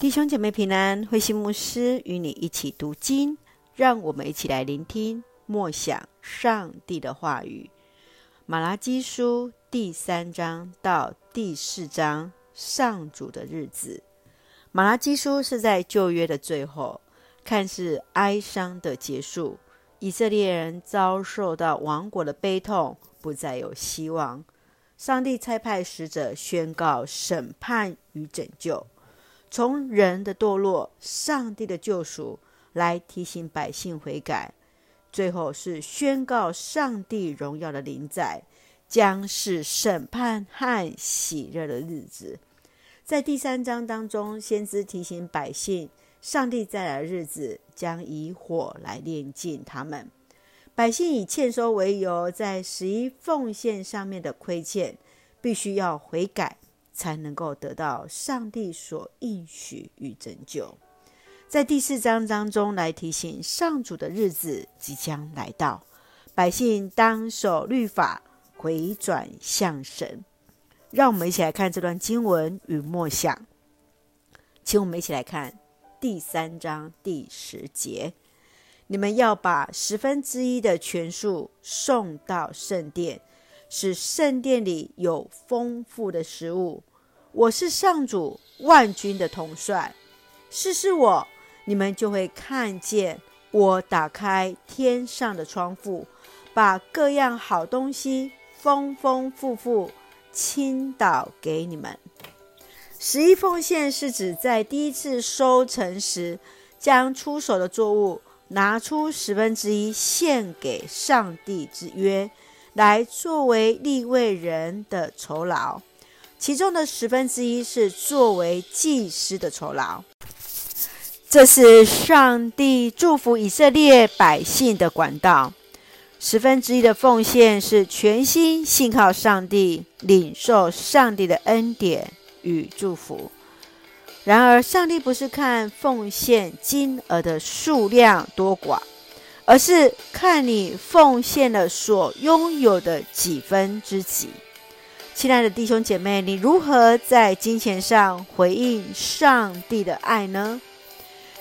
弟兄姐妹平安，慧馨牧师与你一起读经，让我们一起来聆听默想上帝的话语。马拉基书第三章到第四章，上主的日子。马拉基书是在旧约的最后，看似哀伤的结束。以色列人遭受到亡国的悲痛，不再有希望。上帝差派使者宣告审判与拯救。从人的堕落，上帝的救赎，来提醒百姓悔改；最后是宣告上帝荣耀的临在，将是审判和喜乐的日子。在第三章当中，先知提醒百姓，上帝再来的日子将以火来炼净他们。百姓以欠收为由，在十一奉献上面的亏欠，必须要悔改。才能够得到上帝所应许与拯救。在第四章当中来提醒上主的日子即将来到，百姓当守律法，回转向神。让我们一起来看这段经文与默想。请我们一起来看第三章第十节：你们要把十分之一的全数送到圣殿，使圣殿里有丰富的食物。我是上主万军的统帅，试试我，你们就会看见我打开天上的窗户，把各样好东西丰丰富富倾倒给你们。十一奉献是指在第一次收成时，将出手的作物拿出十分之一献给上帝之约，来作为立位人的酬劳。其中的十分之一是作为祭司的酬劳，这是上帝祝福以色列百姓的管道。十分之一的奉献是全心信靠上帝，领受上帝的恩典与祝福。然而，上帝不是看奉献金额的数量多寡，而是看你奉献了所拥有的几分之几。亲爱的弟兄姐妹，你如何在金钱上回应上帝的爱呢？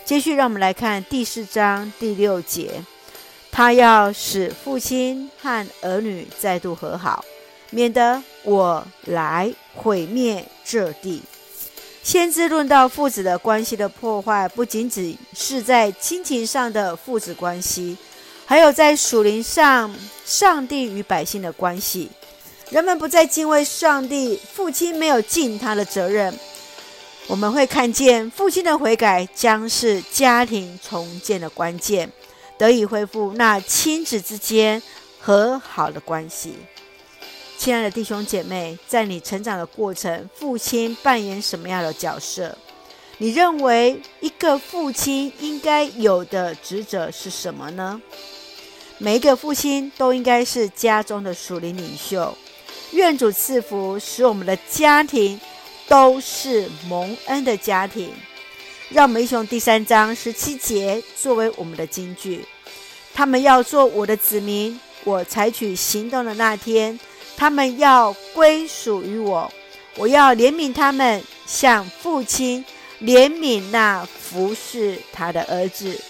接续，让我们来看第四章第六节，他要使父亲和儿女再度和好，免得我来毁灭这地。先知论到父子的关系的破坏，不仅仅是在亲情上的父子关系，还有在属灵上上帝与百姓的关系。人们不再敬畏上帝，父亲没有尽他的责任。我们会看见父亲的悔改将是家庭重建的关键，得以恢复那亲子之间和好的关系。亲爱的弟兄姐妹，在你成长的过程，父亲扮演什么样的角色？你认为一个父亲应该有的职责是什么呢？每一个父亲都应该是家中的属灵领袖。愿主赐福，使我们的家庭都是蒙恩的家庭。让我们一起用第三章十七节作为我们的金句。他们要做我的子民，我采取行动的那天，他们要归属于我。我要怜悯他们，像父亲怜悯那服侍他的儿子。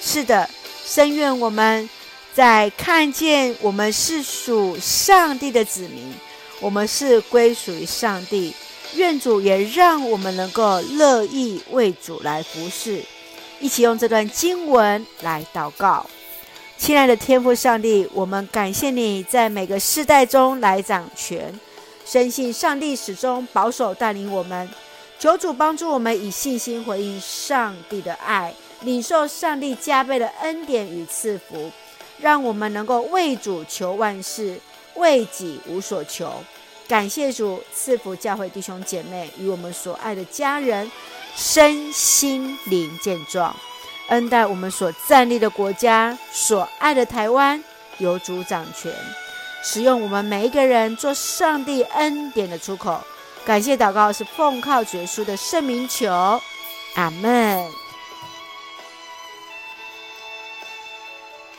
是的，深愿我们。在看见我们是属上帝的子民，我们是归属于上帝。愿主也让我们能够乐意为主来服侍，一起用这段经文来祷告。亲爱的天父上帝，我们感谢你在每个世代中来掌权，深信上帝始终保守带领我们。求主帮助我们以信心回应上帝的爱，领受上帝加倍的恩典与赐福。让我们能够为主求万事，为己无所求。感谢主赐福教会弟兄姐妹与我们所爱的家人身心灵健壮，恩待我们所站立的国家，所爱的台湾有主掌权，使用我们每一个人做上帝恩典的出口。感谢祷告是奉靠主耶稣的圣名求，阿门。